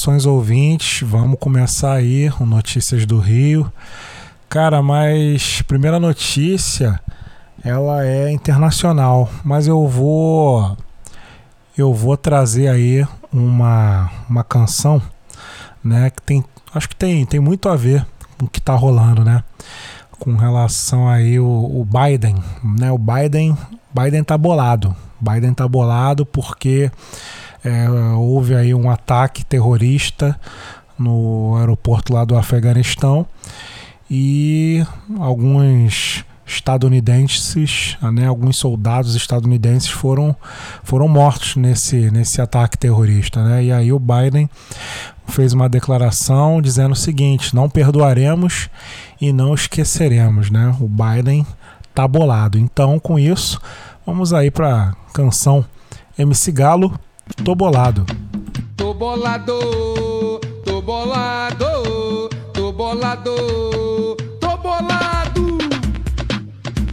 Saudações ouvintes, vamos começar aí o Notícias do Rio. Cara, mas primeira notícia, ela é internacional, mas eu vou eu vou trazer aí uma, uma canção, né, que tem acho que tem, tem muito a ver com o que tá rolando, né? Com relação aí o, o Biden, né? O Biden, Biden tá bolado. Biden tá bolado porque é, houve aí um ataque terrorista no aeroporto lá do Afeganistão e alguns estadunidenses, né, alguns soldados estadunidenses foram, foram mortos nesse, nesse ataque terrorista. Né? E aí o Biden fez uma declaração dizendo o seguinte: não perdoaremos e não esqueceremos. Né? O Biden tá bolado. Então, com isso, vamos aí para a canção MC Galo, Tô Bolado. Tô bolado, tô bolado,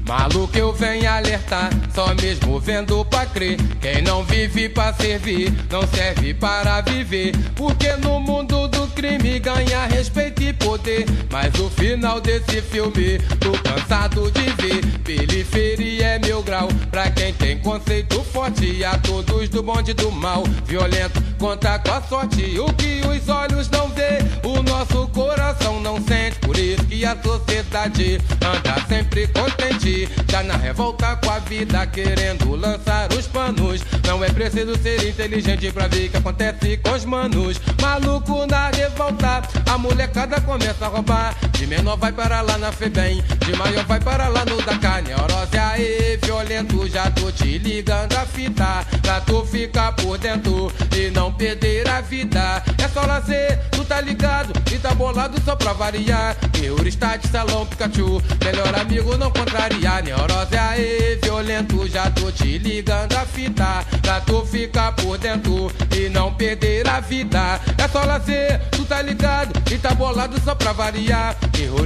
Maluco, eu venho alertar, só mesmo vendo pra crer. Quem não vive pra servir, não serve para viver. Porque no mundo do crime ganha respeito e poder. Mas o final desse filme, tô cansado de ver. Periferia é meu grau, pra quem tem conceito forte. A todos do bonde do mal, violento, conta com a sorte. O que os olhos não vê, o nosso coração não sente. Por isso que a sociedade anda sempre contente. Já na revolta com a vida, querendo lançar os panos. Não é preciso ser inteligente pra ver o que acontece com os manos. Maluco na revolta, a molecada começa a roubar. De menor vai para lá na Febem, de maior vai para lá no Dakar. Neurose aí, violento, já tô te ligando a fita. Pra tu ficar por dentro e não perder a vida. É só lazer, tu tá ligado e tá bolado só pra variar. de salão Pikachu, melhor amigo não contrariar. Neurose aí, violento, já tô te ligando a fita. Pra tu ficar por dentro e não perder a vida. É só lazer, tu tá ligado e tá bolado só pra variar.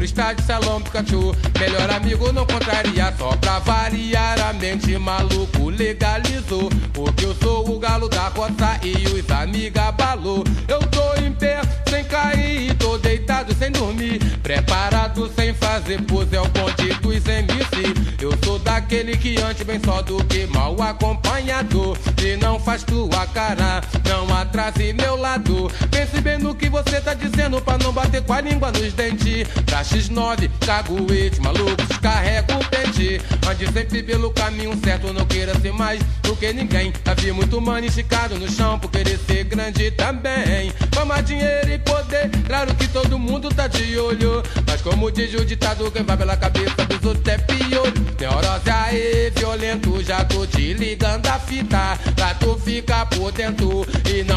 está de salão Pikachu, melhor amigo não contrariar. Só pra variar, a mente maluco legalizou. Porque eu sou o galo da roça e os amiga balou. Eu tô em pé, sem cair, tô deitado sem dormir. Preparado sem fazer pose, é o bonde dos MC. Eu sou daquele que antes bem só do que mal acompanhado. E não faz tua cara, não atrase meu lado. Pense bem no que você tá dizendo pra não bater com a língua nos dentes. Pra X9, caguete, maluco, descarrega o pente. Ande sempre pelo caminho certo, não queira ser mais do que ninguém. Já vi muito mano esticado no chão por querer ser grande também. Fama, dinheiro e poder, claro que todo mundo tá de olho. Mas como diz o ditado, quem vai pela cabeça dos outros é pior. Neurose aí, violento, já tô te ligando a fita. Pra tu ficar por dentro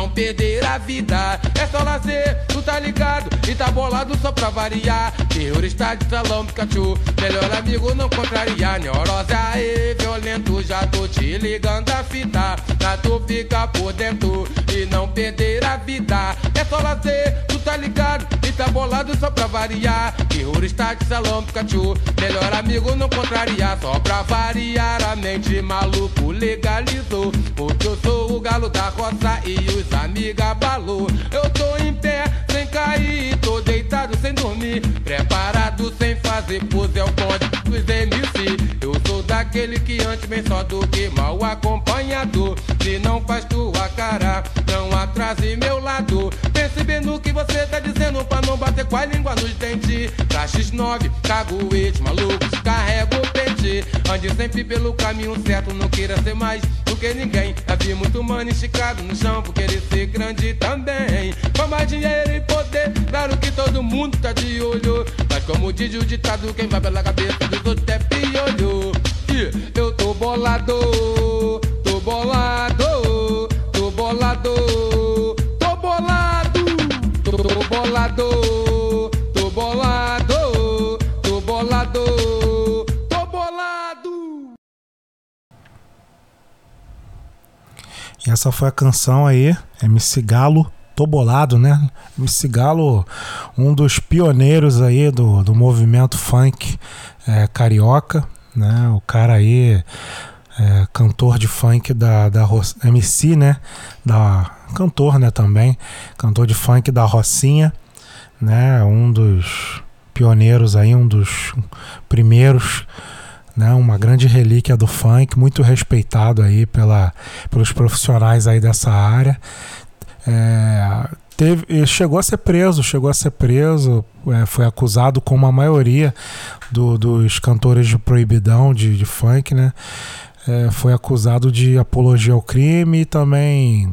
não perder a vida. É só lazer, tá ligado e tá bolado só pra variar. está de salão Pikachu, melhor amigo não contrariar. Neurose aí, violento, já tô te ligando a fita. Pra tu ficar por dentro e não perder a vida. É só lazer, tu tá ligado e tá bolado só pra variar. está de salão Pikachu, melhor amigo não contrariar. Só pra variar, a mente maluco legalizou. Porque eu sou o galo da roça e os amiga balou. Eu tô em pé, sem cair, tô deitado sem dormir. Preparado sem fazer pose, é o bonde dos MC. Daquele que antes vem só do que mal acompanhado. Se não faz tua cara, não atrase meu lado. Pense bem no que você tá dizendo pra não bater com a língua nos dentes. Pra X9, caguete, maluco, descarrega o pente. Ande sempre pelo caminho certo, não queira ser mais do que ninguém. Já vi muito mano esticado no chão por querer ser grande também. Fama, dinheiro e poder, claro que todo mundo tá de olho. Mas como diz o ditado, quem vai pela cabeça dos outros é piolho. Eu tô bolado, tô bolado, tô bolado, tô bolado, tô bolado, tô bolado, tô bolado, tô bolado. E essa foi a canção aí, MC Galo, Tô bolado, né? MC Galo, um dos pioneiros aí do, do movimento funk é, carioca, né? O cara aí, é, cantor de funk da, da MC, né? Da cantor, né, também, cantor de funk da Rocinha, né, um dos pioneiros aí, um dos primeiros, né, uma grande relíquia do funk, muito respeitado aí pela, pelos profissionais aí dessa área. É, teve, chegou a ser preso, chegou a ser preso, é, foi acusado como a maioria do, dos cantores de proibidão de, de funk, né? É, foi acusado de apologia ao crime e também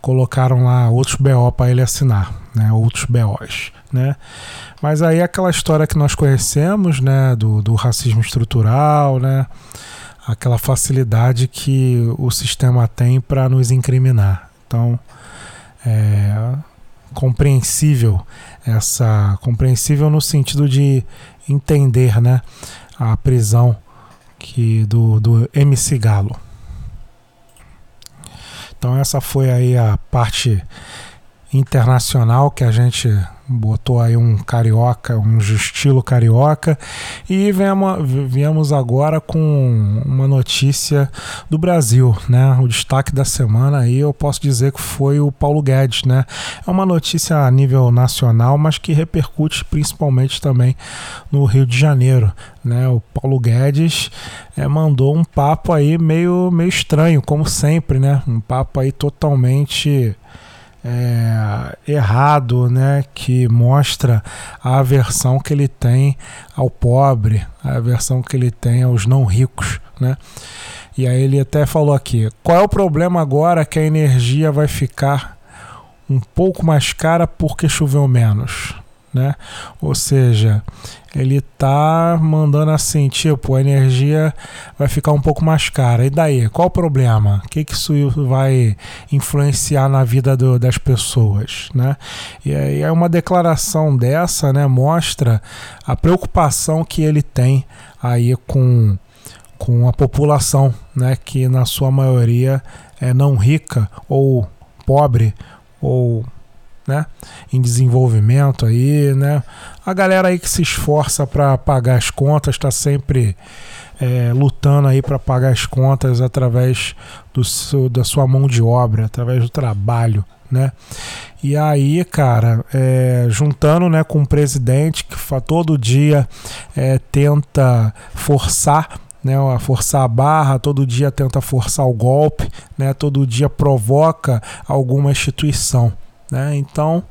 colocaram lá outros BO para ele assinar, né? Outros BOs, né? Mas aí aquela história que nós conhecemos, né? Do, do racismo estrutural, né? Aquela facilidade que o sistema tem para nos incriminar. Então, é compreensível essa compreensível no sentido de entender, né? A prisão que do, do MC Galo. Então essa foi aí a parte internacional que a gente botou aí um carioca, um estilo carioca e viemos, viemos agora com uma notícia do Brasil, né? O destaque da semana aí eu posso dizer que foi o Paulo Guedes, né? É uma notícia a nível nacional, mas que repercute principalmente também no Rio de Janeiro, né? O Paulo Guedes é, mandou um papo aí meio meio estranho, como sempre, né? Um papo aí totalmente é, errado, né, que mostra a aversão que ele tem ao pobre, a aversão que ele tem aos não ricos, né? E aí ele até falou aqui: qual é o problema agora que a energia vai ficar um pouco mais cara porque choveu menos? Né? Ou seja, ele tá mandando assim, tipo, a energia vai ficar um pouco mais cara. E daí? Qual o problema? O que, que isso vai influenciar na vida do, das pessoas, né? E aí é uma declaração dessa, né? Mostra a preocupação que ele tem aí com, com a população, né? Que na sua maioria é não rica ou pobre ou né? Em desenvolvimento aí, né? A galera aí que se esforça para pagar as contas está sempre é, lutando aí para pagar as contas através do seu, da sua mão de obra, através do trabalho, né? E aí, cara, é, juntando né, com o presidente que todo dia é, tenta forçar né, forçar a barra, todo dia tenta forçar o golpe, né, todo dia provoca alguma instituição. Né? Então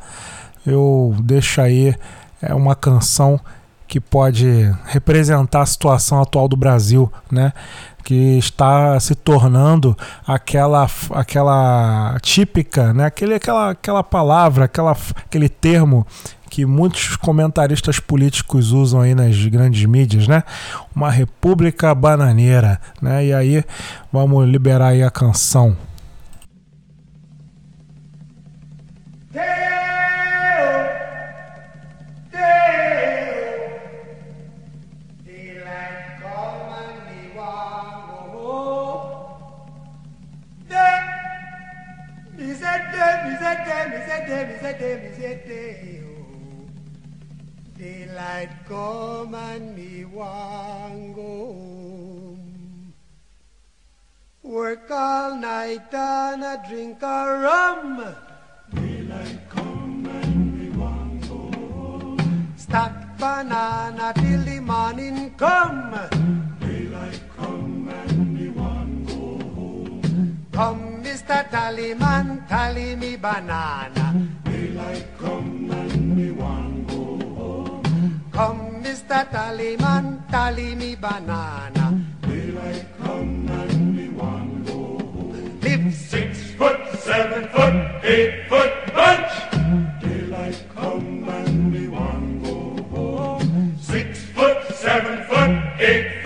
eu deixo aí é uma canção que pode representar a situação atual do Brasil, né? que está se tornando aquela aquela típica, né? Aquele, aquela, aquela palavra, aquela, aquele termo que muitos comentaristas políticos usam aí nas grandes mídias, né? Uma república bananeira, né? E aí vamos liberar aí a canção. Daylight oh. come and me want go home. Work all night and a drink a rum. Daylight come and me want go home. Stack banana till the morning come. Daylight come and me want go home. Come Mr. Tallyman, tally me banana. Daylight come and me want go home. Come, Mr. Tallyman, tally me banana. Daylight come and me want go home. Live six foot, seven foot, eight foot bunch. Daylight come and me want go home. Six foot, seven foot, eight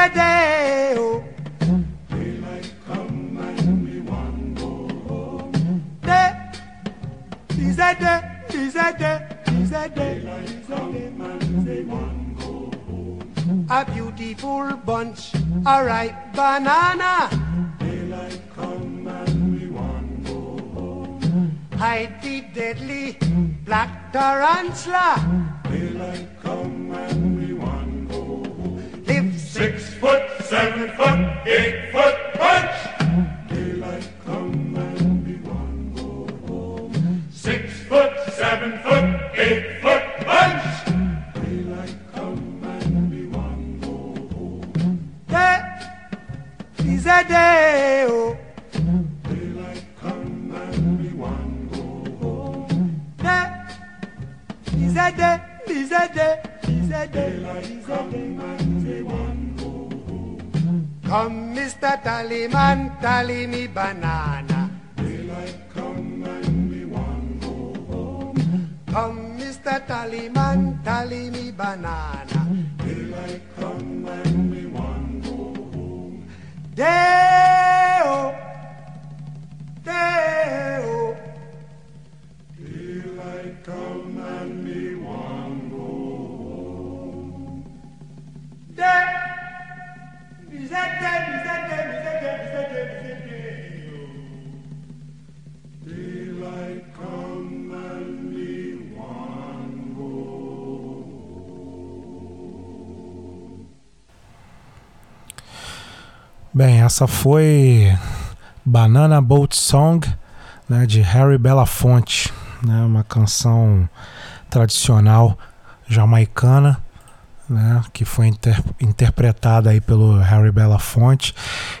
Daylight come and oh. me go home. Day is a day. Is a day. Is a day. Is a day. Man, they want go home. A beautiful bunch, a ripe banana. Daylight come and we want go home. Hide the deadly black tarantula. Daylight come and we want go home. Live seven foot, eight foot punch. Daylight come and be one go home. Six foot, seven foot, eight foot punch. Daylight come and be one go home. Day is a day, oh. Daylight come and be one go home. Day is a day, is a day, is a day, is a. And be one. Come, Mr. Tallyman, tally me banana. Daylight come and we one go home. Come, Mr. Tallyman, tally me banana. Daylight come and we one go home. Day-o, Bem, essa foi Banana Boat Song, né, de Harry Belafonte, né, uma canção tradicional jamaicana, né, que foi inter- interpretada aí pelo Harry Belafonte.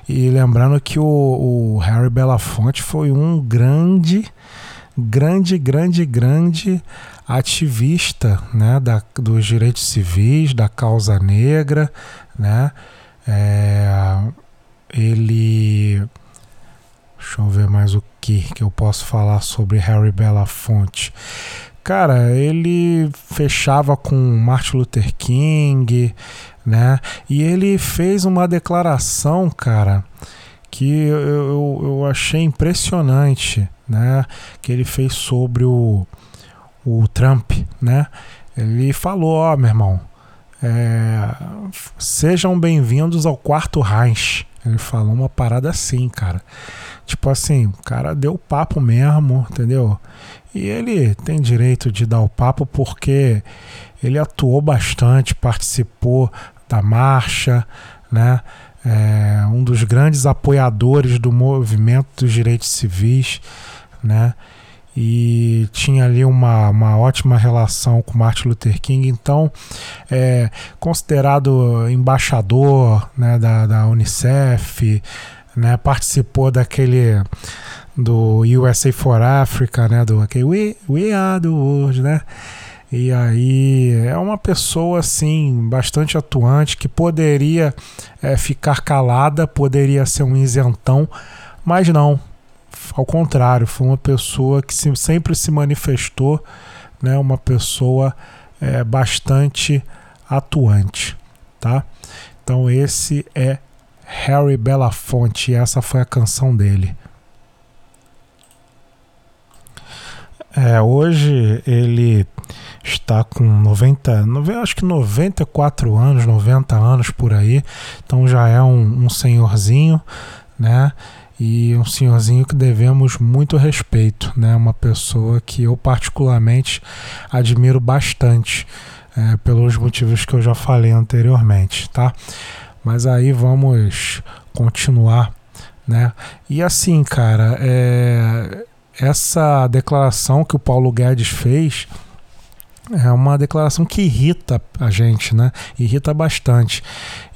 E lembrando que o, o Harry Belafonte foi um grande, grande, grande, grande ativista, né, da, dos direitos civis, da causa negra, né, é, ele. Deixa eu ver mais o que que eu posso falar sobre Harry Belafonte. Cara, ele fechava com Martin Luther King, né? E ele fez uma declaração, cara, que eu, eu, eu achei impressionante, né? Que ele fez sobre o, o Trump, né? Ele falou, ó, meu irmão, é, sejam bem-vindos ao quarto Reich. Ele falou uma parada assim, cara. Tipo assim, o cara deu papo mesmo, entendeu? E ele tem direito de dar o papo porque ele atuou bastante, participou da marcha, né? É um dos grandes apoiadores do movimento dos direitos civis, né? e tinha ali uma, uma ótima relação com Martin Luther King, então é considerado embaixador né, da, da Unicef, né, participou daquele do USA for Africa, né, do aquele We, We Are the World, né, e aí é uma pessoa assim bastante atuante que poderia é, ficar calada, poderia ser um isentão, mas não, ao contrário, foi uma pessoa que se, sempre se manifestou, né, uma pessoa é, bastante atuante, tá? Então esse é Harry Belafonte e essa foi a canção dele. É, hoje ele está com 90, acho que 94 anos, 90 anos por aí, então já é um, um senhorzinho, né? e um senhorzinho que devemos muito respeito, né? Uma pessoa que eu particularmente admiro bastante, é, pelos motivos que eu já falei anteriormente, tá? Mas aí vamos continuar, né? E assim, cara, é, essa declaração que o Paulo Guedes fez é uma declaração que irrita a gente, né? Irrita bastante.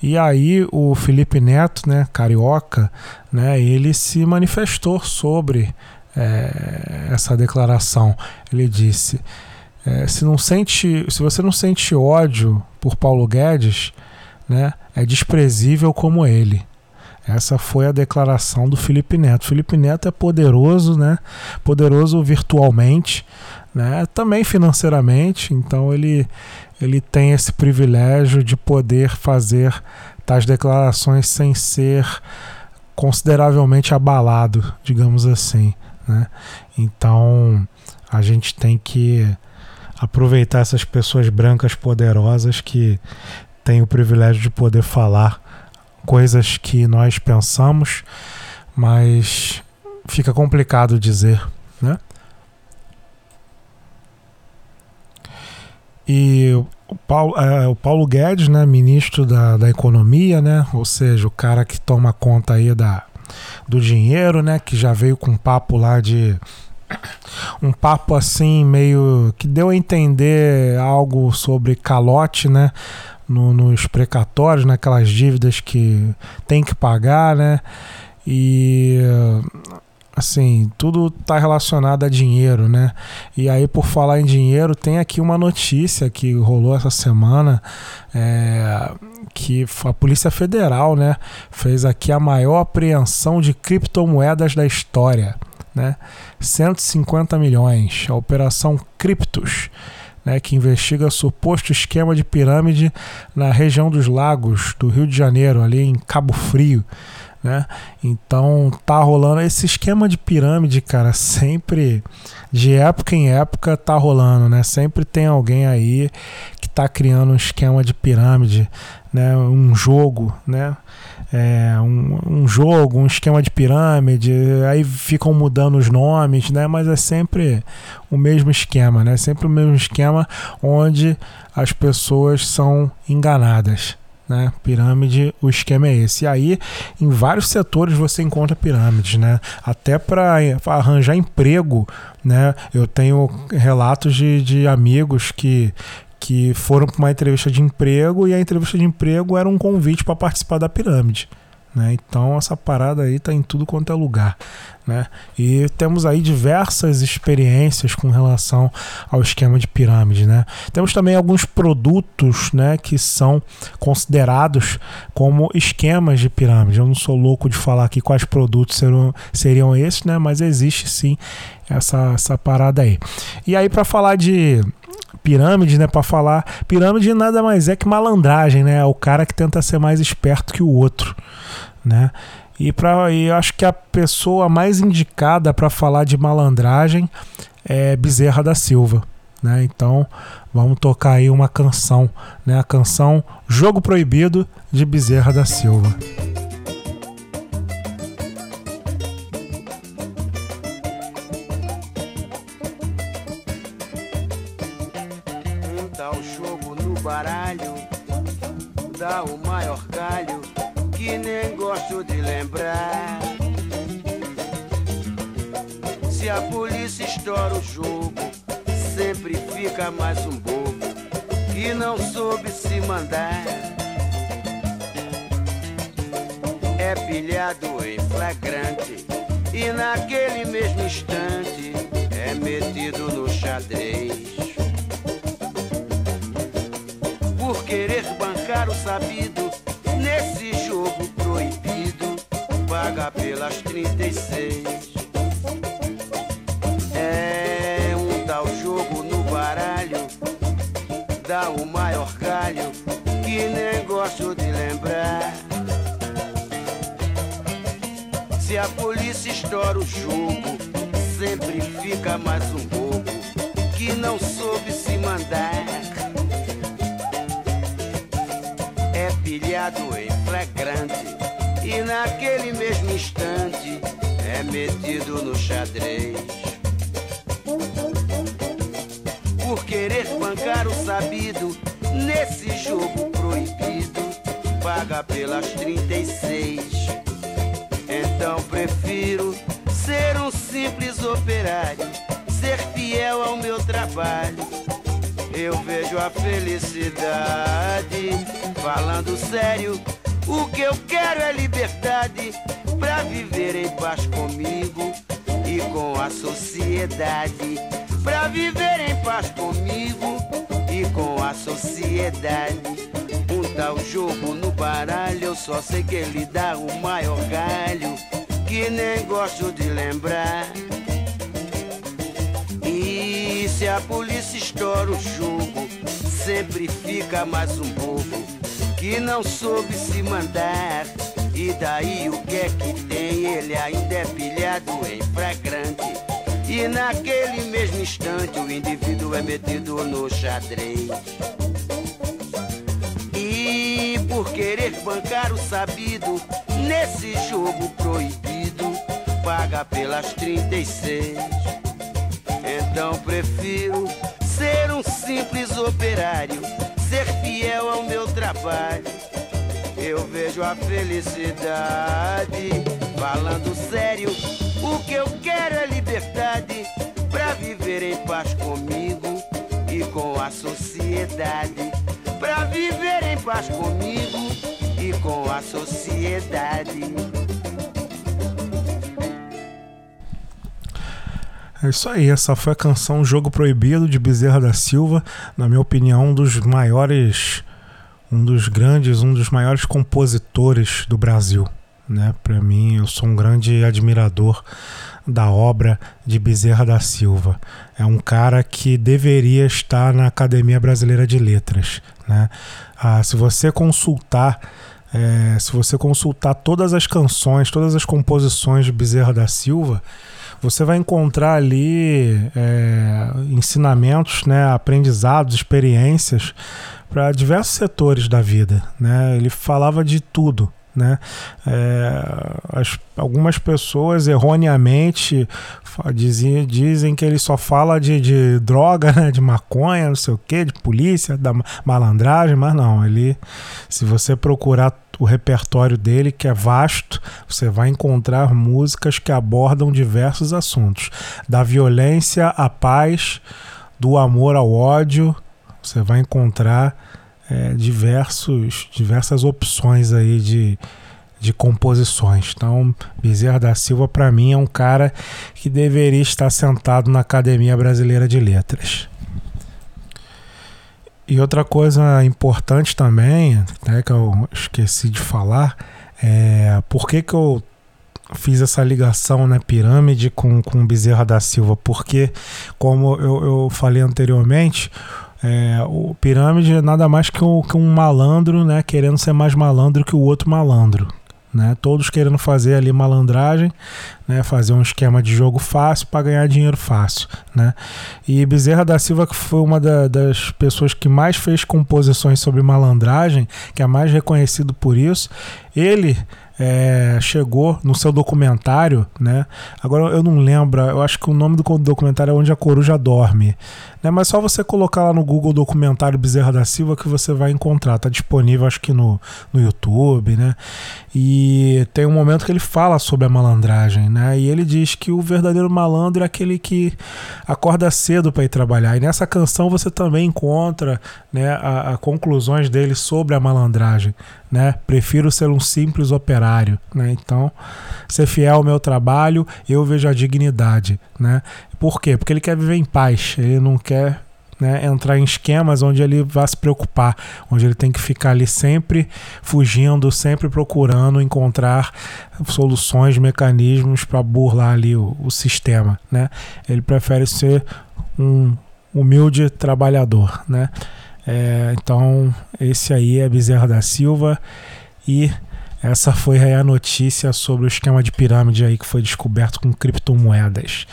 E aí o Felipe Neto, né, carioca, né, ele se manifestou sobre é, essa declaração. Ele disse: é, se não sente, se você não sente ódio por Paulo Guedes, né, é desprezível como ele. Essa foi a declaração do Felipe Neto. Felipe Neto é poderoso, né? Poderoso virtualmente, né? Também financeiramente. Então ele ele tem esse privilégio de poder fazer tais declarações sem ser consideravelmente abalado, digamos assim, né? Então a gente tem que aproveitar essas pessoas brancas poderosas que têm o privilégio de poder falar coisas que nós pensamos, mas fica complicado dizer, né? E o Paulo, é, o Paulo Guedes, né, ministro da, da Economia, né, ou seja, o cara que toma conta aí da, do dinheiro, né, que já veio com um papo lá de um papo assim meio que deu a entender algo sobre calote, né, no, nos precatórios, naquelas dívidas que tem que pagar, né, e assim, tudo está relacionado a dinheiro, né? E aí, por falar em dinheiro, tem aqui uma notícia que rolou essa semana, é, que a Polícia Federal, né, fez aqui a maior apreensão de criptomoedas da história, né? 150 milhões, a Operação Criptos. Né, que investiga suposto esquema de pirâmide na região dos lagos do Rio de Janeiro, ali em Cabo Frio né? Então tá rolando esse esquema de pirâmide, cara, sempre de época em época tá rolando, né? Sempre tem alguém aí que tá criando um esquema de pirâmide, né? Um jogo, né? É, um, um, jogo, um esquema de pirâmide, aí ficam mudando os nomes, né? Mas é sempre o mesmo esquema, né? Sempre o mesmo esquema onde as pessoas são enganadas né? Pirâmide, o esquema é esse. E aí, em vários setores você encontra pirâmides, né? Até para arranjar emprego, né? Eu tenho relatos de, de amigos que que foram para uma entrevista de emprego e a entrevista de emprego era um convite para participar da pirâmide. Né? Então essa parada aí está em tudo quanto é lugar. Né? E temos aí diversas experiências com relação ao esquema de pirâmide. Né? Temos também alguns produtos né, que são considerados como esquemas de pirâmide. Eu não sou louco de falar aqui quais produtos seriam esses, né? mas existe sim essa, essa parada aí. E aí, para falar de pirâmide, né, para falar, pirâmide nada mais é que malandragem, né? É o cara que tenta ser mais esperto que o outro né? E, pra, e eu acho que a pessoa mais indicada para falar de malandragem é Bezerra da Silva. Né? Então vamos tocar aí uma canção, né? a canção Jogo Proibido de Bezerra da Silva. No baralho dá o maior galho que nem gosto de lembrar. Se a polícia estoura o jogo, sempre fica mais um bobo que não soube se mandar. É pilhado em flagrante e naquele mesmo instante é metido no xadrez. Querer bancar o sabido nesse jogo proibido, paga pelas 36. É um tal jogo no baralho, dá o maior galho, que nem gosto de lembrar. Se a polícia estoura o jogo, sempre fica mais um bobo que não soube se mandar. Pilhado em flagrante e naquele mesmo instante é metido no xadrez. Por querer bancar o sabido nesse jogo proibido, paga pelas 36. Então prefiro ser um simples operário, ser fiel ao meu trabalho eu vejo a felicidade. Falando sério, o que eu quero é liberdade pra viver em paz comigo e com a sociedade. Pra viver em paz comigo e com a sociedade. Um tal jogo no baralho, eu só sei que ele dá o maior galho, que nem gosto de lembrar. E se a polícia estoura o jogo, sempre fica mais um bobo que não soube se mandar. E daí o que é que tem? Ele ainda é pilhado em flagrante. E naquele mesmo instante o indivíduo é metido no xadrez. E por querer bancar o sabido nesse jogo proibido, paga pelas 36. Então prefiro simples operário, ser fiel ao meu trabalho. Eu vejo a felicidade. Falando sério, o que eu quero é liberdade pra viver em paz comigo e com a sociedade. Pra viver em paz comigo e com a sociedade. É isso aí, essa foi a canção Jogo Proibido de Bezerra da Silva, na minha opinião, um dos maiores, um dos grandes, um dos maiores compositores do Brasil, né? Para mim, eu sou um grande admirador da obra de Bezerra da Silva. É um cara que deveria estar na Academia Brasileira de Letras, né? Ah, se você consultar é, se você consultar todas as canções, todas as composições de Bezerra da Silva, você vai encontrar ali é, ensinamentos, né, aprendizados, experiências para diversos setores da vida. Né? Ele falava de tudo. Né? É, as, algumas pessoas erroneamente dizem, dizem que ele só fala de, de droga, né? de maconha, não sei o que, de polícia, da malandragem, mas não, ele, se você procurar o repertório dele, que é vasto, você vai encontrar músicas que abordam diversos assuntos, da violência à paz, do amor ao ódio. Você vai encontrar é, diversos, diversas opções aí de, de composições. Então, Bezerra da Silva, para mim, é um cara que deveria estar sentado na Academia Brasileira de Letras. E outra coisa importante também, né, que eu esqueci de falar, é por que, que eu fiz essa ligação né, pirâmide com, com Bezerra da Silva? Porque, como eu, eu falei anteriormente, é, o pirâmide é nada mais que um, que um malandro né, querendo ser mais malandro que o outro malandro né? Todos querendo fazer ali malandragem, né? Fazer um esquema de jogo fácil para ganhar dinheiro fácil, né? E Bezerra da Silva que foi uma da, das pessoas que mais fez composições sobre malandragem, que é mais reconhecido por isso. Ele é, chegou no seu documentário, né? Agora eu não lembro, eu acho que o nome do documentário é Onde a Coruja Dorme, né? Mas só você colocar lá no Google documentário Bezerra da Silva que você vai encontrar, tá disponível acho que no, no YouTube, né? E tem um momento que ele fala sobre a malandragem, né? E ele diz que o verdadeiro malandro é aquele que acorda cedo para ir trabalhar. E nessa canção você também encontra, né, a, a conclusões dele sobre a malandragem, né? Prefiro ser um simples operário, né? Então, ser fiel ao meu trabalho, eu vejo a dignidade, né? Por quê? Porque ele quer viver em paz, ele não quer né, entrar em esquemas onde ele vai se preocupar, onde ele tem que ficar ali sempre fugindo, sempre procurando encontrar soluções, mecanismos para burlar ali o, o, sistema, né? Ele prefere ser um humilde trabalhador, né? É, então, esse aí é Bezerra da Silva e essa foi a notícia sobre o esquema de pirâmide aí que foi descoberto com criptomoedas.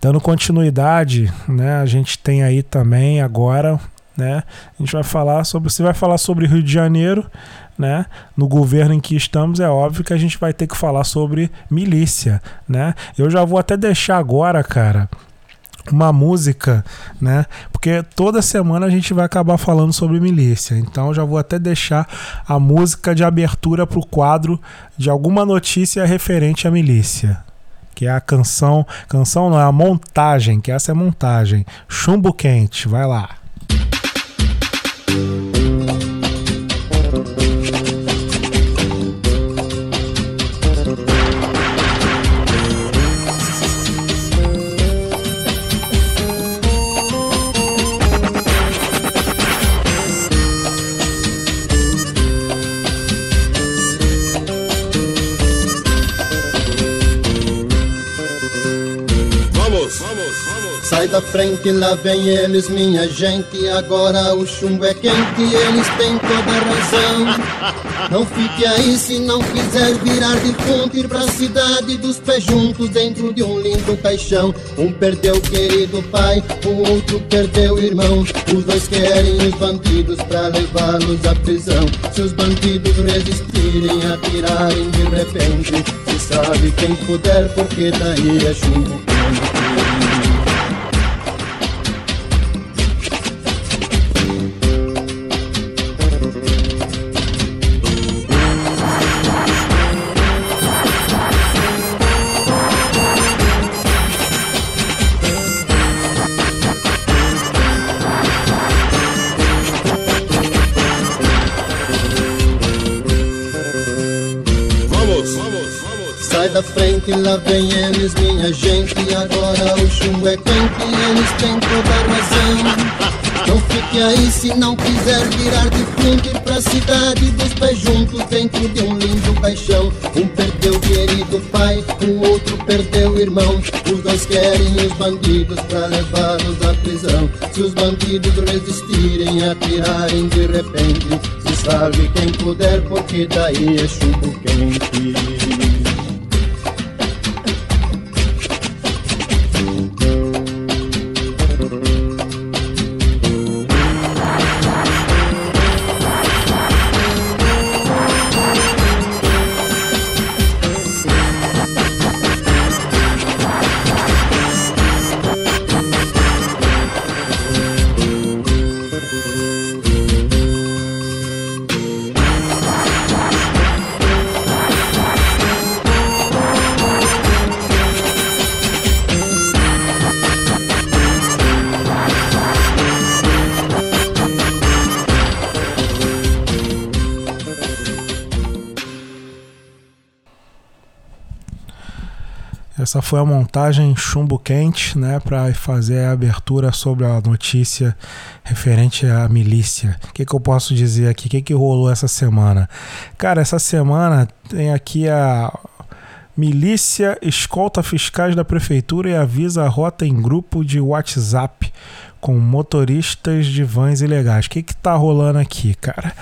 Dando continuidade, né, a gente tem aí também agora, né, a gente vai falar sobre, você vai falar sobre Rio de Janeiro, né, no governo em que estamos, é óbvio que a gente vai ter que falar sobre milícia, né? Eu já vou até deixar agora, cara, uma música, né? Porque toda semana a gente vai acabar falando sobre milícia. Então já vou até deixar a música de abertura para o quadro de alguma notícia referente à milícia. Que é a canção. Canção não, é a montagem, que essa é a montagem. Chumbo quente, vai lá. Frente, lá vem eles, minha gente. Agora o chumbo é quente, eles têm toda a razão. Não fique aí se não quiser virar de ponte, ir pra cidade dos pés juntos, dentro de um lindo caixão. Um perdeu o querido pai, o outro perdeu o irmão. Os dois querem os bandidos pra levá-los à prisão. Se os bandidos resistirem, atirarem de repente, se sabe quem puder, porque daí é chumbo quente. Frente, lá vem eles, minha gente. Agora o chumbo é quente, eles têm toda a razão. Não fique aí se não quiser virar de frente pra cidade dos pés juntos dentro de um lindo caixão. Um perdeu o querido pai, o outro perdeu o irmão. Os dois querem os bandidos pra levá-los à prisão. Se os bandidos resistirem, atirarem de repente, se salve quem puder, porque daí é chumbo quente. Essa foi a montagem chumbo quente, né, para fazer a abertura sobre a notícia referente à milícia. O que, que eu posso dizer aqui? O que, que rolou essa semana? Cara, essa semana tem aqui a milícia escolta fiscais da prefeitura e avisa a rota em grupo de WhatsApp com motoristas de vans ilegais. O que que tá rolando aqui, cara?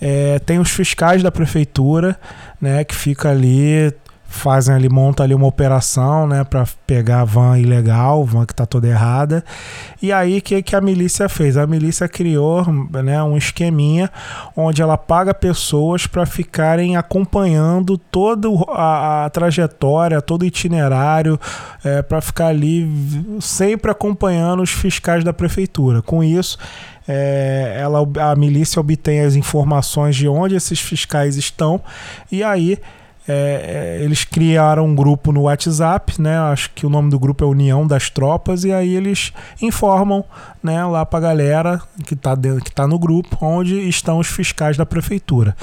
É, tem os fiscais da prefeitura, né, que fica ali fazem ali, montam ali uma operação, né, para pegar a van ilegal, van que tá toda errada. E aí, que, que a milícia fez? A milícia criou né, um esqueminha onde ela paga pessoas para ficarem acompanhando toda a, a, trajetória, todo o itinerário, é, para ficar ali sempre acompanhando os fiscais da prefeitura. Com isso, é, ela, a milícia obtém as informações de onde esses fiscais estão e aí é, é, eles criaram um grupo no WhatsApp, né? Acho que o nome do grupo é União das Tropas, e aí eles informam né, lá para a galera que está que tá no grupo onde estão os fiscais da prefeitura.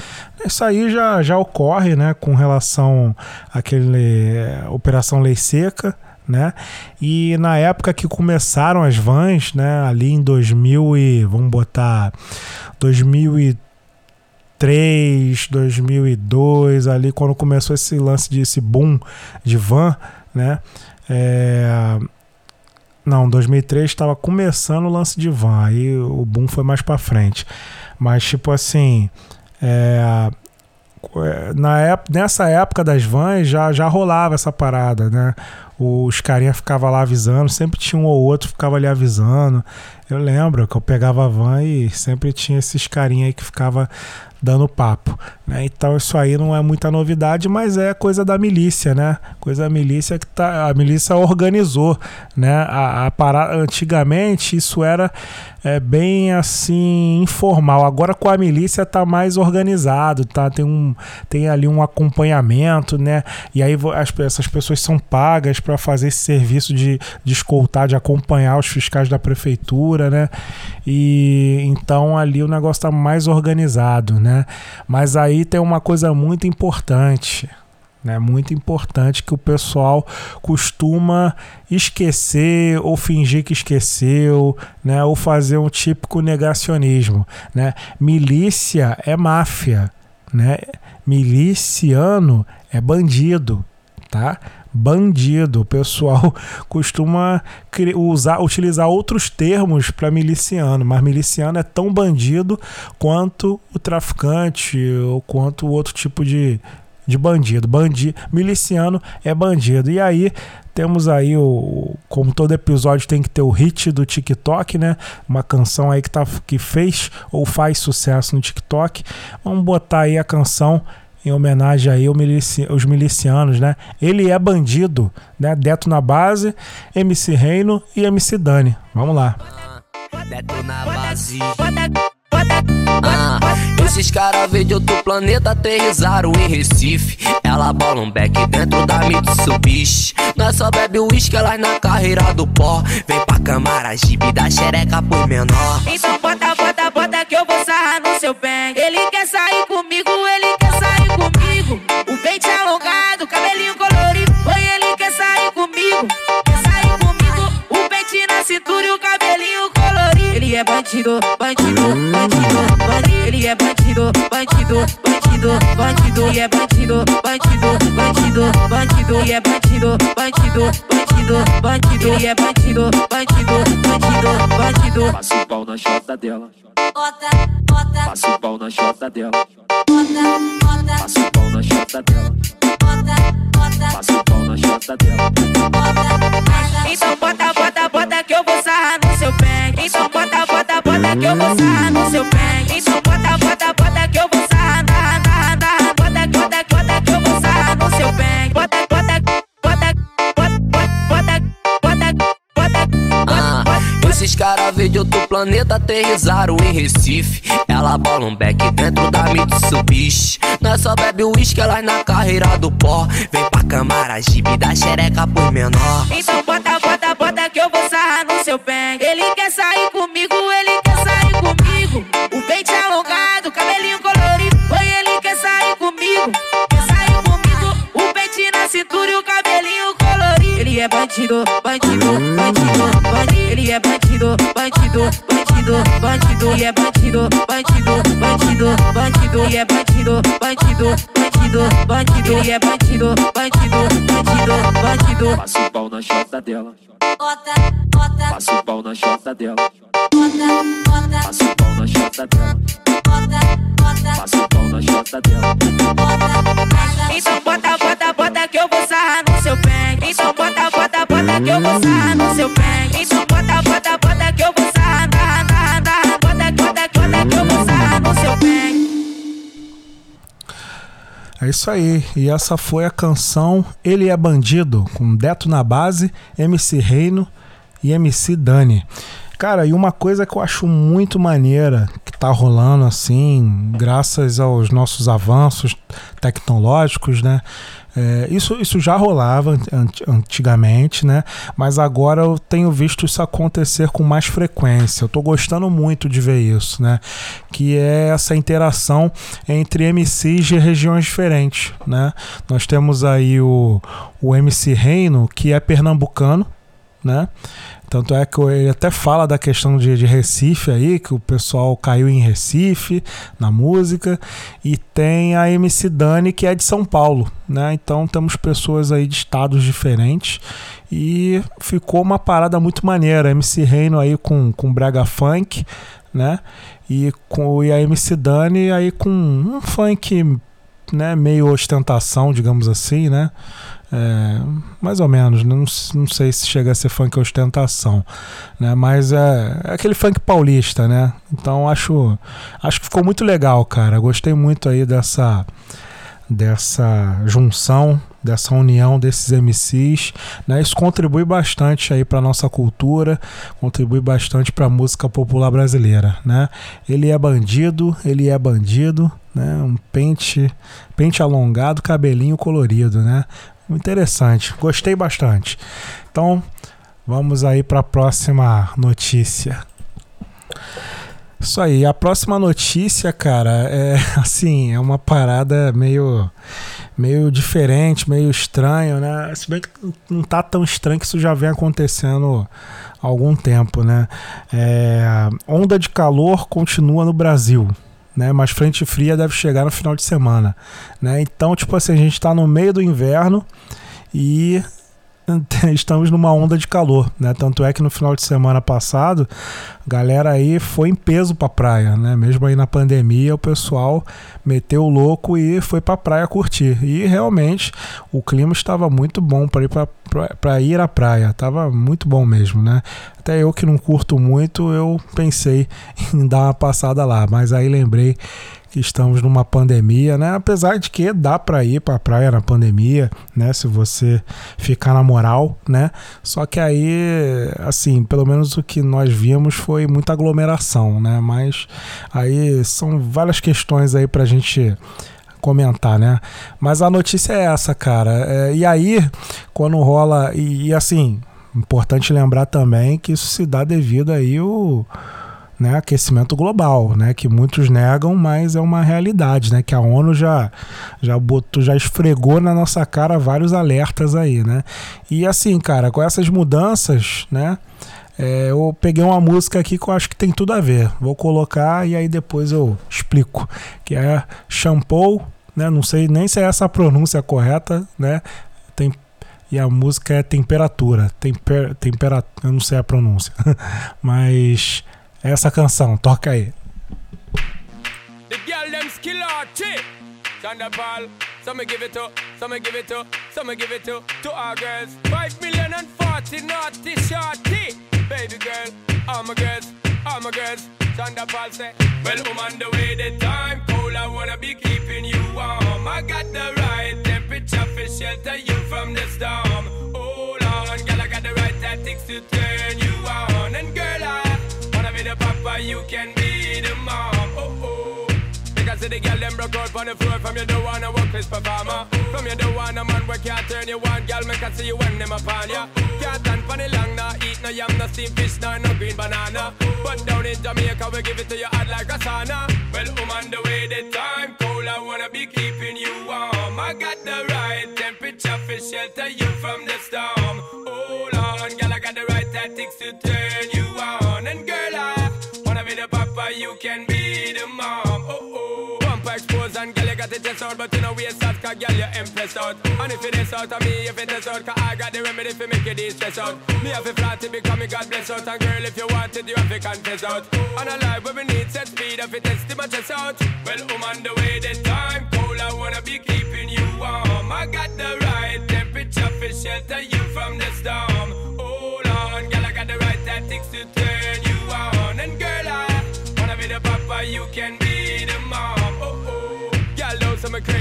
Isso aí já, já ocorre né, com relação àquele é, Operação Lei Seca. Né? E na época que começaram as vans, né, ali em 2000 e vamos botar 2003 2003, 2002, ali quando começou esse lance de boom de van, né? É... Não, 2003 estava começando o lance de van, aí o boom foi mais para frente. Mas tipo assim, é... na época, nessa época das vans já, já rolava essa parada, né? Os carinha ficava lá avisando, sempre tinha um ou outro ficava ali avisando. Eu lembro que eu pegava a van e sempre tinha esses carinha aí que ficava dando papo. Né? Então isso aí não é muita novidade, mas é coisa da milícia, né? Coisa da milícia que tá, a milícia organizou, né? A, a antigamente isso era é, bem assim informal. Agora com a milícia tá mais organizado, tá? Tem um tem ali um acompanhamento, né? E aí as, essas pessoas são pagas para fazer esse serviço de, de escoltar, de acompanhar os fiscais da prefeitura, né? E então ali o negócio tá mais organizado, né? Mas aí aí tem uma coisa muito importante, né? Muito importante que o pessoal costuma esquecer ou fingir que esqueceu, né? Ou fazer um típico negacionismo, né? Milícia é máfia, né? Miliciano é bandido, tá? Bandido. O pessoal costuma usar, utilizar outros termos para miliciano, mas miliciano é tão bandido quanto o traficante ou quanto outro tipo de, de bandido. Bandi, miliciano é bandido. E aí temos aí o como todo episódio tem que ter o hit do TikTok, né? Uma canção aí que tá que fez ou faz sucesso no TikTok. Vamos botar aí a canção em homenagem aí aos milici milicianos, né? Ele é bandido, né? Deto na base, MC Reino e MC Dani. Vamos lá. Deto na base. Ah, esses caras veio de outro planeta, aterrizaram em Recife. Ela bola um beck dentro da Mitsubishi. Nós só bebe uísque, elas na carreira do pó. Vem pra câmara, jipe da xereca por menor. Então bota, bota, bota que eu vou sarrar no seu bem. Ele quer sair comigo, bandido, bandido, bandido, bandido. Ele é bandido, bandido, bandido, bandido. Ele é bandido, bandido, bandido, bandido. Ele é bandido, bandido, bandido, bandido. Ele é bandido, bandido, bandido, bandido. Passa o pau na chota dela. Bota, bota, Passa o pau na chota dela. bota, bota, Passa o pau na chota dela. bota, bota, Passa o pau na chota dela. bota. Então bota, bota, bota que eu vou bota, que eu vou sarrar no seu pé. Então bota, bota, bota que eu vou sarrar, na, na, na. Bota, bota, bota que eu vou sarrar no seu pé. Bota, bota, bota, bota, bota, bota, bota, Ah, bota. esses caras veio de outro planeta aterrizaram em Recife. Ela bola um beck dentro da Mitsubishi. Nós só bebe uísque, elas na carreira do pó. Vem pra Camaragibe, dá xereca por menor. Então bota, bota, bota que eu vou sarrar no seu pé. Ele quer sair comigo, ele é bandido, bandido, bandido, bandido. Ele é bandido, bandido, bandido, bandido. Ele é bandido, bandido, bandido, bandido. Ele é bandido, bandido, bandido, bandido. Ele é bandido, bandido, bandido, bandido. Passa o pau na chota dela. Passa o pau na chota dela. Passa o pau na chota dela. Passa o pau na chota dela. Então bota, bota, bota que eu vou sarrar no seu pé. Então bota, bota, que eu vou sarrar no seu pé. Bota, bota, bota que eu vou sarrar, na, na, na. Bota, bota, bota que eu vou sarrar no seu pé. É isso aí. E essa foi a canção Ele é Bandido, com Deto na base, MC Reino e MC Dani. Cara, e uma coisa que eu acho muito maneira que tá rolando assim, graças aos nossos avanços tecnológicos, né? É, isso, isso já rolava ant- antigamente, né? Mas agora eu tenho visto isso acontecer com mais frequência. Eu tô gostando muito de ver isso, né? Que é essa interação entre MCs de regiões diferentes, né? Nós temos aí o, o MC Reino, que é pernambucano, né? Tanto é que ele até fala da questão de, de Recife aí, que o pessoal caiu em Recife na música. E tem a MC Dani, que é de São Paulo, né? Então temos pessoas aí de estados diferentes. E ficou uma parada muito maneira. MC Reino aí com, com Braga Funk, né? E, com, e a MC Dani aí com um funk né, meio ostentação, digamos assim, né? É, mais ou menos, não, não sei se chega a ser funk ostentação, né? Mas é, é aquele funk paulista, né? Então acho, acho que ficou muito legal, cara. Gostei muito aí dessa dessa junção, dessa união desses MCs, né? Isso contribui bastante aí para nossa cultura, contribui bastante para a música popular brasileira, né? Ele é bandido, ele é bandido, né? Um pente, pente alongado, cabelinho colorido, né? Interessante, gostei bastante. Então, vamos aí para a próxima notícia. Isso aí, a próxima notícia, cara, é assim, é uma parada meio meio diferente, meio estranho, né? Se bem que não tá tão estranho que isso já vem acontecendo há algum tempo, né? É, onda de calor continua no Brasil, né? Mas frente fria deve chegar no final de semana, né? Então, tipo assim, a gente tá no meio do inverno e estamos numa onda de calor, né? Tanto é que no final de semana passado, a galera aí foi em peso pra praia, né? Mesmo aí na pandemia, o pessoal meteu o louco e foi pra praia curtir. E realmente o clima estava muito bom para ir pra, pra, pra ir à praia, tava muito bom mesmo, né? Até eu que não curto muito, eu pensei em dar uma passada lá, mas aí lembrei que estamos numa pandemia, né? Apesar de que dá para ir para praia na pandemia, né? Se você ficar na moral, né? Só que aí, assim, pelo menos o que nós vimos foi muita aglomeração, né? Mas aí são várias questões aí pra gente comentar, né? Mas a notícia é essa, cara. É, e aí, quando rola e, e assim, importante lembrar também que isso se dá devido aí o né, aquecimento global, né, que muitos negam, mas é uma realidade, né, que a ONU já já botou, já esfregou na nossa cara vários alertas aí, né? E assim, cara, com essas mudanças, né, É, eu peguei uma música aqui que eu acho que tem tudo a ver. Vou colocar e aí depois eu explico. Que é Shampoo, né? Não sei nem se é essa a pronúncia correta, né? Tem, e a música é Temperatura. Temper, tempera, eu não sei a pronúncia. Mas é essa canção, toca aí. The girl them skill chick. Thunderball. Some me give it to, some me give it to, some me give it to, to our girls. Five million and forty naughty shorty. Baby girl, girls, girls. Say, Well, I'm on the way, the time. I wanna be keeping you warm. I got the right temperature for shelter you from the storm. Oh, Hold on, girl, I got the right tactics to turn you on. And girl, I be the papa, you can be the mom. Oh oh. Because the girl them broke out on the floor from you don't wanna work this performer. From you don't want a man where can't turn you on, girl. Make I see you when them upon ya. Can't stand for the long, nah eat no yam, no steamed fish, nah no green banana. But down in Jamaica we give it to you hot like a sauna. Well, I'm on the way, the time cold. I wanna be keeping you warm. I got the right temperature for shelter you from the storm. Hold on, girl, I got the right tactics to turn you on. And girl, I wanna be the papa, you can be the mom. Oh oh. Bumper expose and girl, you got the chest out, but you know we out, cause girl, you impressed out. And if it is out of me, if it is out, cause I got the remedy for make you de-stress out. Me have a flat to become a God bless out. And girl, if you want it, you have to confess out. And a life where we need set speed, if it test my chest out. Well, I'm on the way, the time cold, I wanna be keeping you warm. I got the right temperature for shelter you from the storm.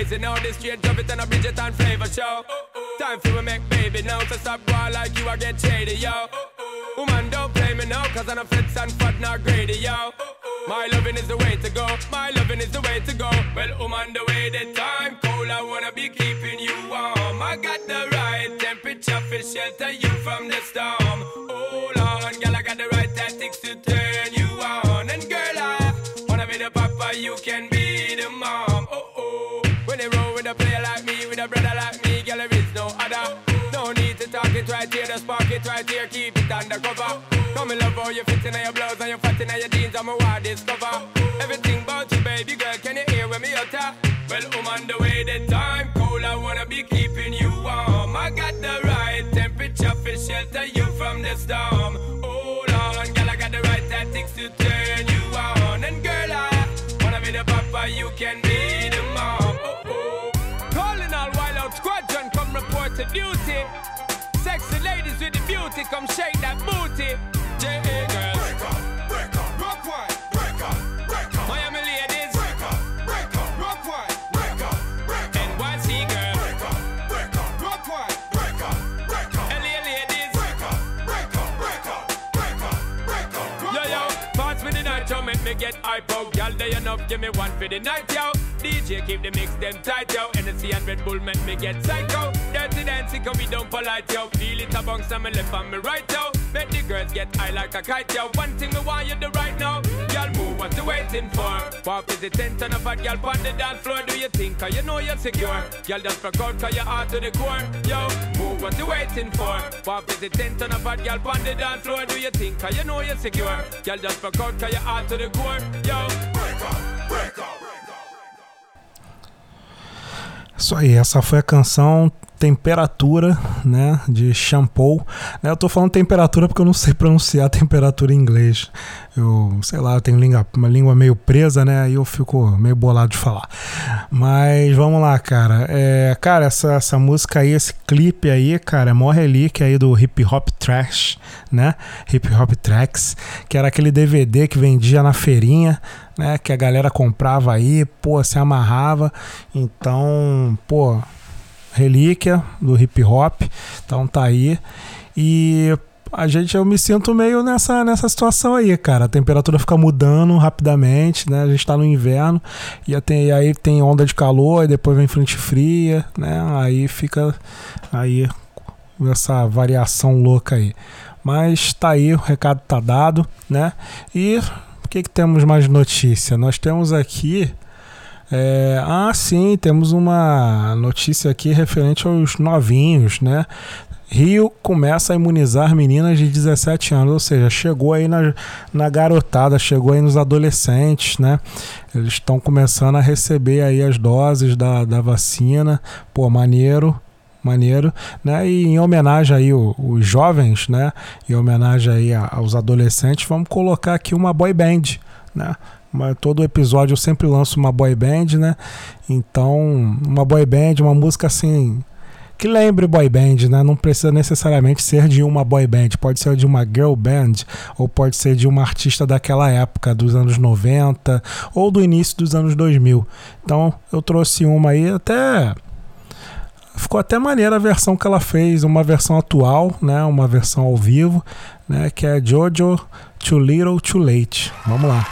Crazy now. This straight drop it on a Bridget and flavor show. Time for we make baby now. So stop going like you, I get shady, yo. Woman, don't play me now, cause I'm a fits and fat, not greedy, yo. My loving is the way to go. My loving is the way to go. Well, on the way, the time cold. I wanna be keeping you warm. I got the right temperature for shelter you from the storm. Hold on, girl, I got the right tactics to turn you on. And girl, I wanna be the papa, you can be just spark it right here, keep it undercover. Come and love how you fit in your blouse and you fat in your jeans, I'm a wild discover. With come shake that booty. J.A. girls. Break up, break up. Rock one. Break up, break up. Miami ladies. Break up, break up. Rock one. Break up, break up. NYC girls. Break up, break up. Rock one. Break up, break up. LA ladies. Break up, break up, break up, break up, break up. Yo, yo, pass me the night, yo, make me get hype out. Y'all day enough, give me one for the night, yo. DJ keep the mix them tight, yo. Energy and Red Bull make me get psycho. Dirty dancing, come we don't polite, yo. Feel it a bounce on me left and me right, yo. Make the girls get high like a kite, yo. One thing me want you do right now. Y'all move, what you waiting for? Pop is the tent on a fat girl on the dance floor. Do you think, cause you know you're secure? Y'all just rock out, cause you're hard to the core. Yo, move, what you waiting for? Pop is the tent on a fat girl on the dance floor. Do you think, cause you know you're secure? Y'all just rock out, cause you're hard to the core. Yo, break up, break up. Isso aí, essa foi a canção Temperatura, né, de Shampoo. Né, eu tô falando temperatura porque eu não sei pronunciar temperatura em inglês. Eu, sei lá, eu tenho língua, uma língua meio presa, né, aí eu fico meio bolado de falar. Mas vamos lá, cara. É, cara, essa, essa música aí, esse clipe aí, cara, é mó relíquia aí do Hip Hop Trash, né, Hip Hop Tracks, que era aquele DVD que vendia na feirinha, né, que a galera comprava aí, pô, se amarrava. Então, pô, relíquia do hip hop. Então tá aí. E a gente eu me sinto meio nessa, nessa situação aí, cara. A temperatura fica mudando rapidamente, né? A gente tá no inverno e tem, aí tem onda de calor, e depois vem frente fria, né? Aí fica aí essa variação louca aí. Mas tá aí, o recado tá dado, né? E o que, que temos mais notícia? Nós temos aqui é, ah, sim, temos uma notícia aqui referente aos novinhos, né? Rio começa a imunizar meninas de 17 anos, ou seja, chegou aí na, na garotada, chegou aí nos adolescentes, né? Eles estão começando a receber aí as doses da, da vacina. Pô, maneiro, maneiro, né? E em homenagem aí os jovens, né? Em homenagem aí aos adolescentes, vamos colocar aqui uma boy band, né? Uma- todo episódio eu sempre lanço uma boy band, né? Então, uma boy band, uma música assim que lembre boy band, né? Não precisa necessariamente ser de uma boy band, pode ser de uma girl band ou pode ser de uma artista daquela época, dos anos 90 ou do início dos anos 2000. Então, eu trouxe uma aí até ficou até maneira a versão que ela fez, uma versão atual, né? Uma versão ao vivo, né? Que é Jojo Too Little Too Late. Vamos lá.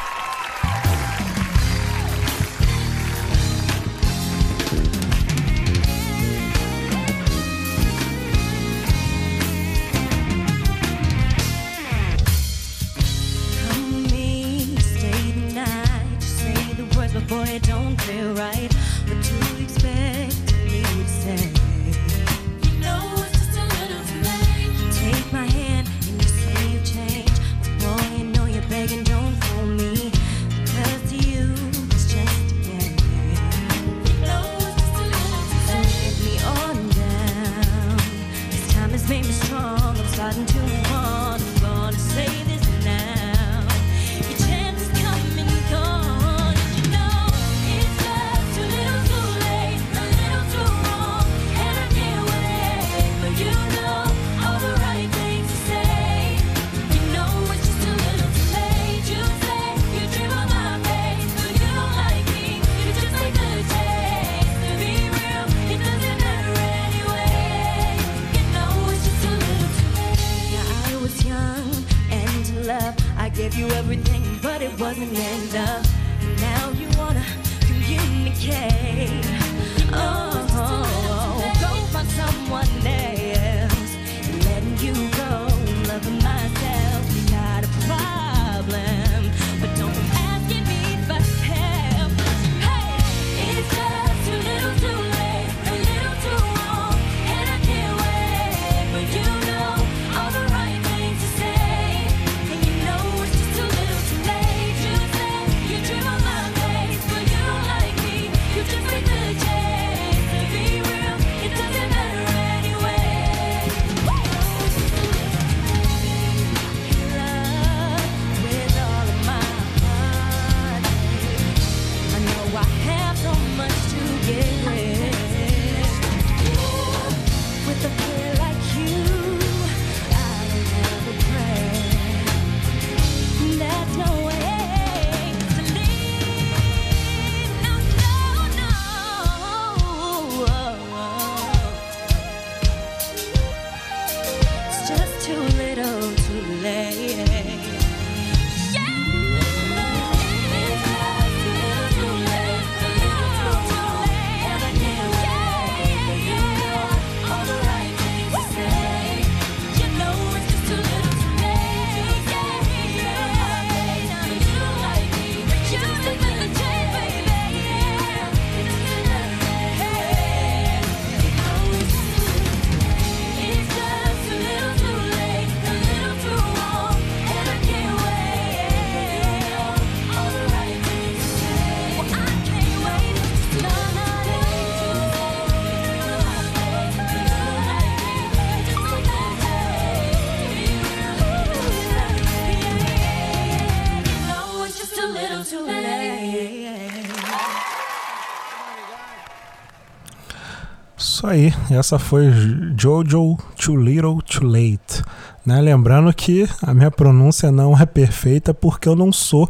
Isso aí, essa foi Jojo Too Little Too Late. Né? Lembrando que a minha pronúncia não é perfeita porque eu não sou,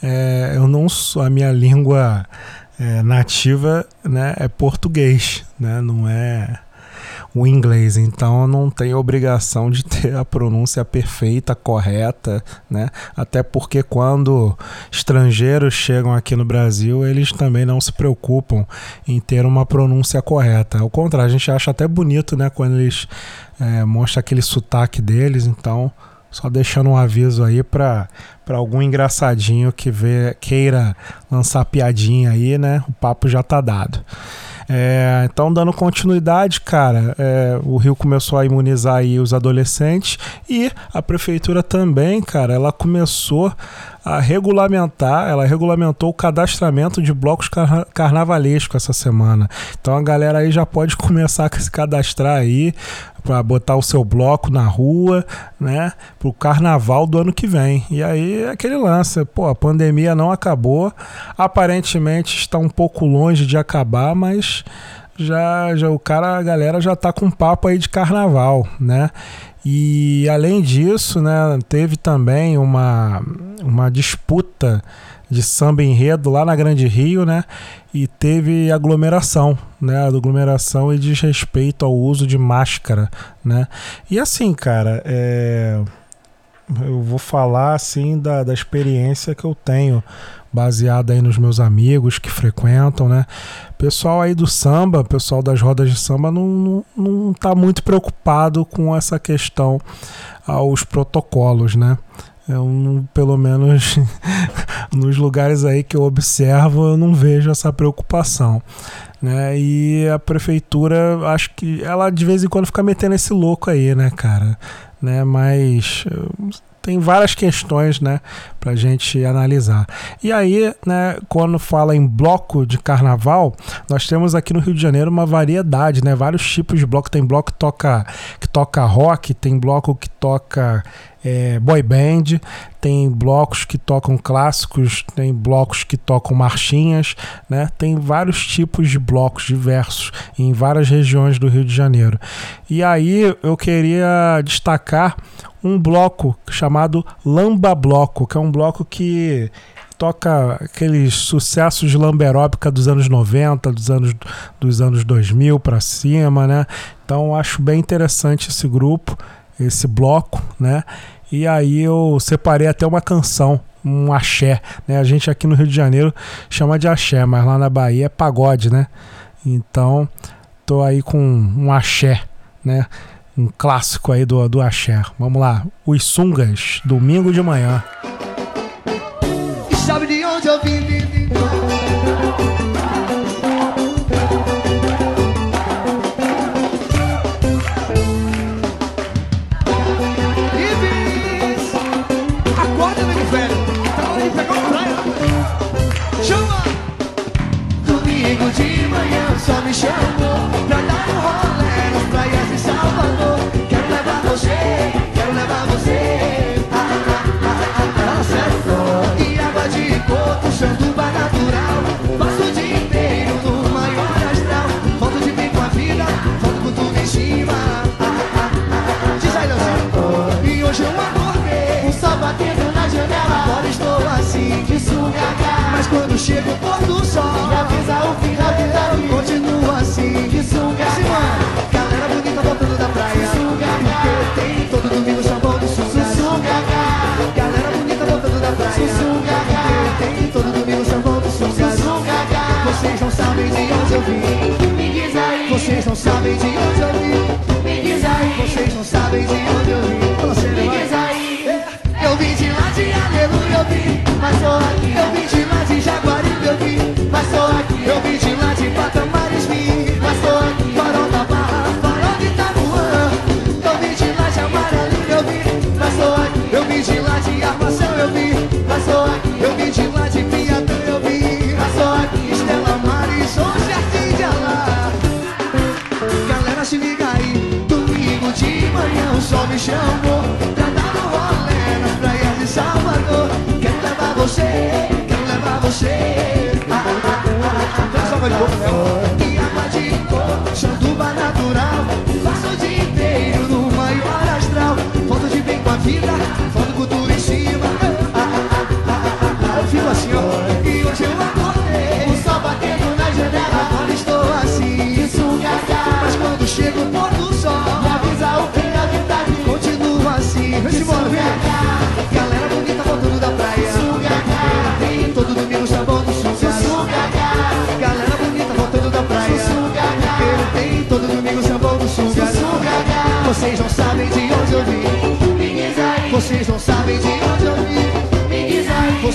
é, eu não sou, a minha língua é, nativa né, é português, né? não é o inglês, então não tenho obrigação de ter a pronúncia perfeita, correta, né? Até porque quando estrangeiros chegam aqui no Brasil, eles também não se preocupam em ter uma pronúncia correta. Ao contrário, a gente acha até bonito, né? Quando eles é, mostram aquele sotaque deles, então só deixando um aviso aí para algum engraçadinho que vê, queira lançar piadinha aí, né? O papo já tá dado. É, então, dando continuidade, cara, é, o Rio começou a imunizar aí os adolescentes e a prefeitura também, cara, ela começou a regulamentar, ela regulamentou o cadastramento de blocos carna carnavalescos essa semana. Então a galera aí já pode começar a se cadastrar aí para botar o seu bloco na rua, né, pro carnaval do ano que vem. E aí é aquele lance, pô, a pandemia não acabou, aparentemente está um pouco longe de acabar, mas já, já o cara, a galera já tá com papo aí de carnaval, né? E além disso, né, teve também uma, uma disputa de samba enredo lá na Grande Rio, né? E teve aglomeração, né? Aglomeração e desrespeito ao uso de máscara, né? E assim, cara, é... eu vou falar assim da, da experiência que eu tenho baseada aí nos meus amigos que frequentam, né? Pessoal aí do samba, pessoal das rodas de samba não, não, não tá muito preocupado com essa questão aos protocolos, né? Eu, pelo menos nos lugares aí que eu observo, eu não vejo essa preocupação. Né? E a prefeitura, acho que ela de vez em quando fica metendo esse louco aí, né, cara? Né? Mas tem várias questões, né, pra gente analisar. E aí, né, quando fala em bloco de carnaval, nós temos aqui no Rio de Janeiro uma variedade, né, vários tipos de bloco. Tem bloco que toca, que toca rock, tem bloco que toca é, boy band, tem blocos que tocam clássicos, tem blocos que tocam marchinhas, né? Tem vários tipos de blocos diversos em várias regiões do Rio de Janeiro. E aí eu queria destacar um bloco chamado Lamba Bloco, que é um bloco que toca aqueles sucessos de lamberóbica dos anos 90, dos anos, dos anos 2000 para cima, né? Então acho bem interessante esse grupo, esse bloco, né? E aí eu separei até uma canção, um axé, né? A gente aqui no Rio de Janeiro chama de axé, mas lá na Bahia é pagode, né? Então tô aí com um axé, né? um clássico aí do, do axé. Vamos lá, Os Sungas, domingo de manhã.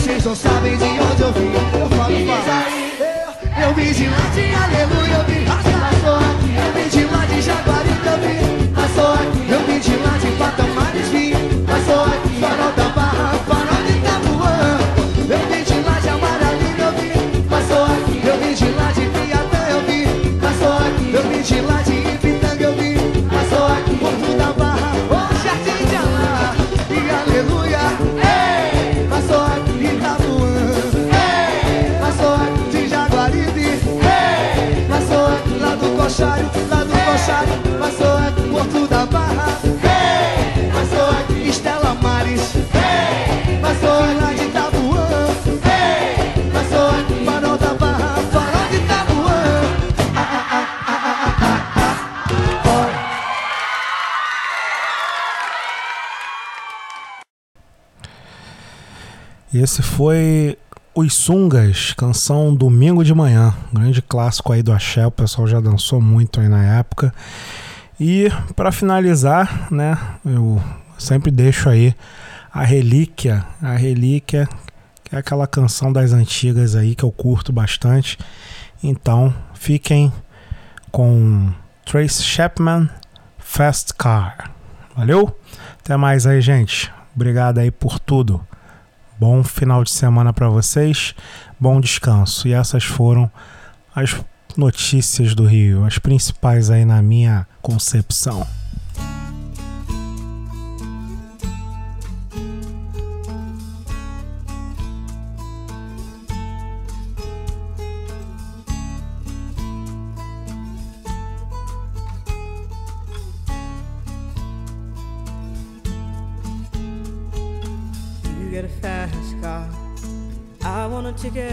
Vocês não sabem de onde eu vim. Eu falo, falo. Eu vim de lá de aleluia, eu vim. Esse foi Os Sungas, canção Domingo de Manhã, grande clássico aí do axé, o pessoal já dançou muito aí na época. E para finalizar, né, eu sempre deixo aí a relíquia, a relíquia, que é aquela canção das antigas aí que eu curto bastante. Então, fiquem com Trace Chapman, Fast Car. Valeu? Até mais aí, gente. Obrigado aí por tudo. Bom final de semana para vocês. Bom descanso. E essas foram as notícias do Rio, as principais aí na minha concepção.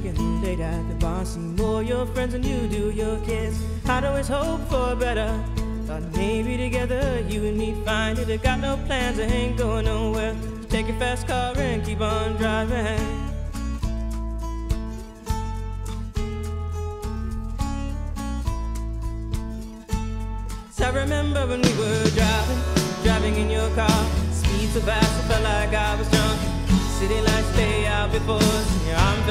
Drinking late at the bar, see more your friends than you do your kids. I'd always hope for better. Thought maybe together you and me find it. I got no plans, I ain't going nowhere. So Take your fast car and keep on driving.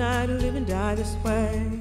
Or live and die this way.